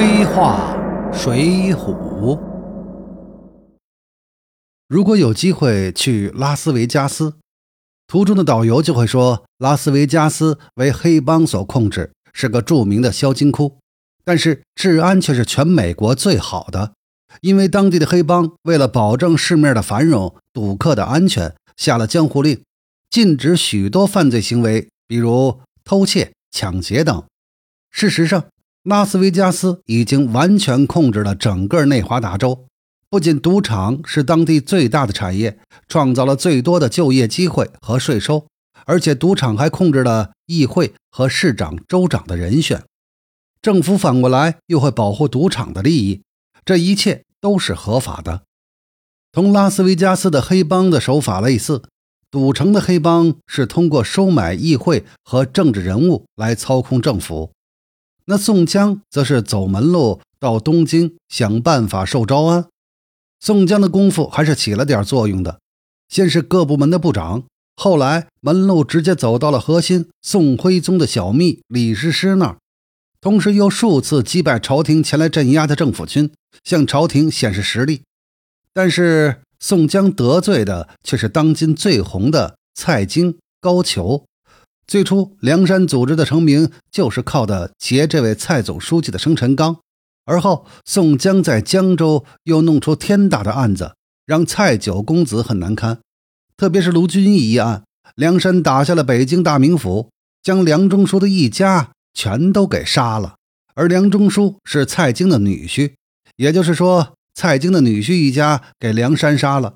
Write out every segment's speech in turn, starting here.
黑话水浒。如果有机会去拉斯维加斯，途中的导游就会说，拉斯维加斯为黑帮所控制，是个著名的销金窟，但是治安却是全美国最好的。因为当地的黑帮为了保证市面的繁荣、赌客的安全，下了江湖令，禁止许多犯罪行为，比如偷窃、抢劫等。事实上，拉斯维加斯已经完全控制了整个内华达州。不仅赌场是当地最大的产业，创造了最多的就业机会和税收，而且赌场还控制了议会和市长、州长的人选。政府反过来又会保护赌场的利益，这一切都是合法的。同拉斯维加斯的黑帮的手法类似，赌城的黑帮是通过收买议会和政治人物来操控政府。那宋江则是走门路到东京，想办法受招安。宋江的功夫还是起了点作用的，先是各部门的部长，后来门路直接走到了核心宋徽宗的小秘李师师那儿，同时又数次击败朝廷前来镇压的政府军，向朝廷显示实力。但是宋江得罪的却是当今最红的蔡京、高俅。最初，梁山组织的成名就是靠的劫这位蔡总书记的生辰纲。而后，宋江在江州又弄出天大的案子，让蔡九公子很难堪。特别是卢俊义一案，梁山打下了北京大名府，将梁中书的一家全都给杀了。而梁中书是蔡京的女婿，也就是说，蔡京的女婿一家给梁山杀了。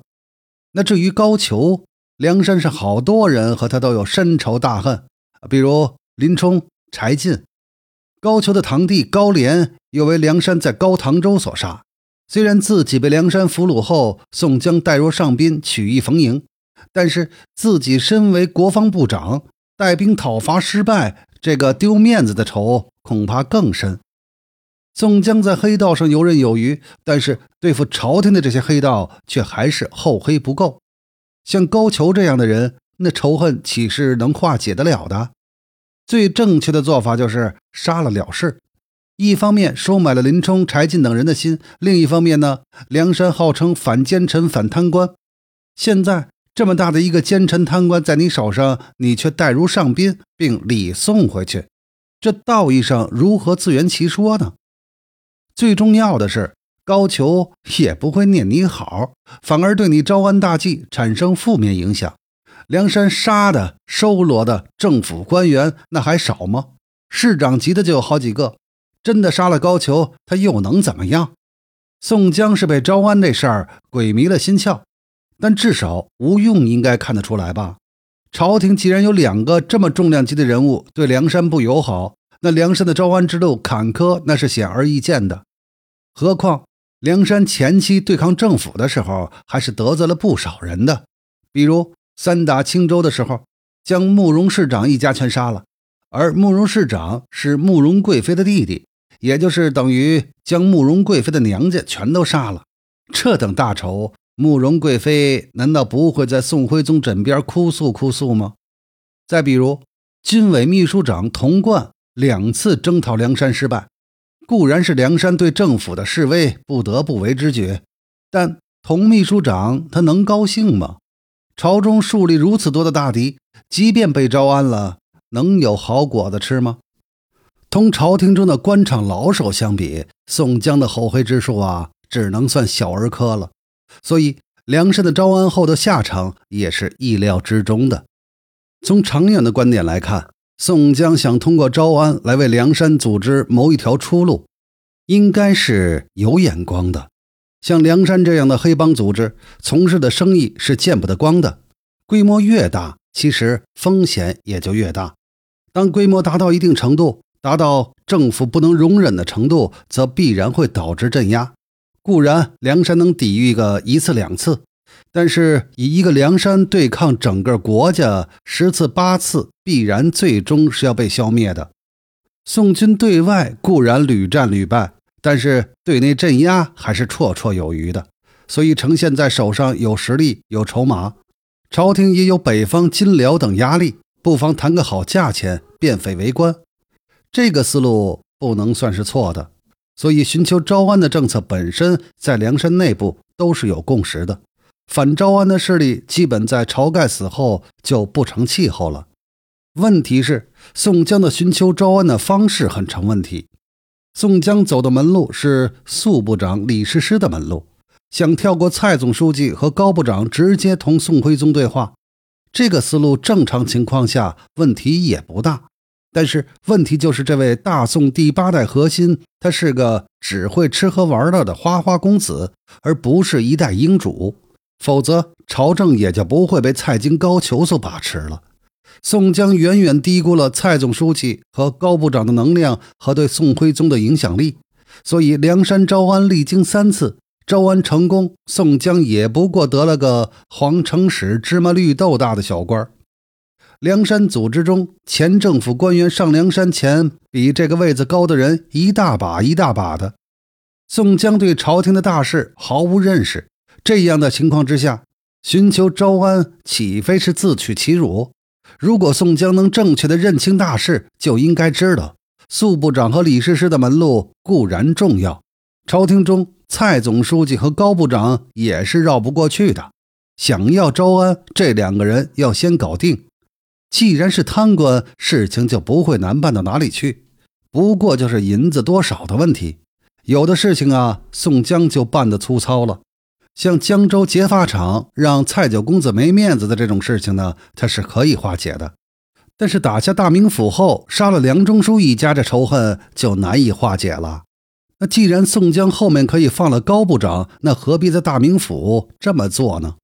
那至于高俅，梁山上好多人和他都有深仇大恨，比如林冲、柴进。高俅的堂弟高廉又为梁山在高唐州所杀。虽然自己被梁山俘虏后，宋江带入上宾曲意逢迎，但是自己身为国防部长，带兵讨伐失败，这个丢面子的仇恐怕更深。宋江在黑道上游刃有余，但是对付朝廷的这些黑道却还是厚黑不够。像高俅这样的人，那仇恨岂是能化解得了的？最正确的做法就是杀了了事。一方面收买了林冲、柴进等人的心，另一方面呢，梁山号称反奸臣、反贪官，现在这么大的一个奸臣贪官在你手上，你却带如上宾并礼送回去，这道义上如何自圆其说呢？最重要的是。高俅也不会念你好，反而对你招安大计产生负面影响。梁山杀的、收罗的政府官员那还少吗？市长级的就有好几个。真的杀了高俅，他又能怎么样？宋江是被招安这事儿鬼迷了心窍，但至少吴用应该看得出来吧？朝廷既然有两个这么重量级的人物对梁山不友好，那梁山的招安之路坎坷，那是显而易见的。何况。梁山前期对抗政府的时候，还是得罪了不少人的，比如三打青州的时候，将慕容市长一家全杀了，而慕容市长是慕容贵妃的弟弟，也就是等于将慕容贵妃的娘家全都杀了。这等大仇，慕容贵妃难道不会在宋徽宗枕边哭诉哭诉吗？再比如，军委秘书长童贯两次征讨梁山失败。固然是梁山对政府的示威不得不为之举，但童秘书长他能高兴吗？朝中树立如此多的大敌，即便被招安了，能有好果子吃吗？同朝廷中的官场老手相比，宋江的厚黑之术啊，只能算小儿科了。所以梁山的招安后的下场也是意料之中的。从长远的观点来看。宋江想通过招安来为梁山组织谋一条出路，应该是有眼光的。像梁山这样的黑帮组织，从事的生意是见不得光的。规模越大，其实风险也就越大。当规模达到一定程度，达到政府不能容忍的程度，则必然会导致镇压。固然梁山能抵御个一次两次。但是以一个梁山对抗整个国家十次八次，必然最终是要被消灭的。宋军对外固然屡战屡败，但是对内镇压还是绰绰有余的。所以呈现在手上有实力有筹码，朝廷也有北方金辽等压力，不妨谈个好价钱，变匪为官。这个思路不能算是错的。所以寻求招安的政策本身在梁山内部都是有共识的。反招安的势力基本在晁盖死后就不成气候了。问题是宋江的寻求招安的方式很成问题。宋江走的门路是宿部长李师师的门路，想跳过蔡总书记和高部长，直接同宋徽宗对话。这个思路正常情况下问题也不大，但是问题就是这位大宋第八代核心，他是个只会吃喝玩乐的花花公子，而不是一代英主。否则，朝政也就不会被蔡京、高俅所把持了。宋江远远低估了蔡总书记和高部长的能量和对宋徽宗的影响力，所以梁山招安历经三次招安成功，宋江也不过得了个皇城使芝麻绿豆大的小官。梁山组织中，前政府官员上梁山前比这个位子高的人一大把一大把的。宋江对朝廷的大事毫无认识。这样的情况之下，寻求招安岂非是自取其辱？如果宋江能正确的认清大势，就应该知道，宿部长和李师师的门路固然重要，朝廷中蔡总书记和高部长也是绕不过去的。想要招安，这两个人要先搞定。既然是贪官，事情就不会难办到哪里去，不过就是银子多少的问题。有的事情啊，宋江就办得粗糙了。像江州结发厂让蔡九公子没面子的这种事情呢，他是可以化解的。但是打下大名府后，杀了梁中书一家，这仇恨就难以化解了。那既然宋江后面可以放了高部长，那何必在大名府这么做呢？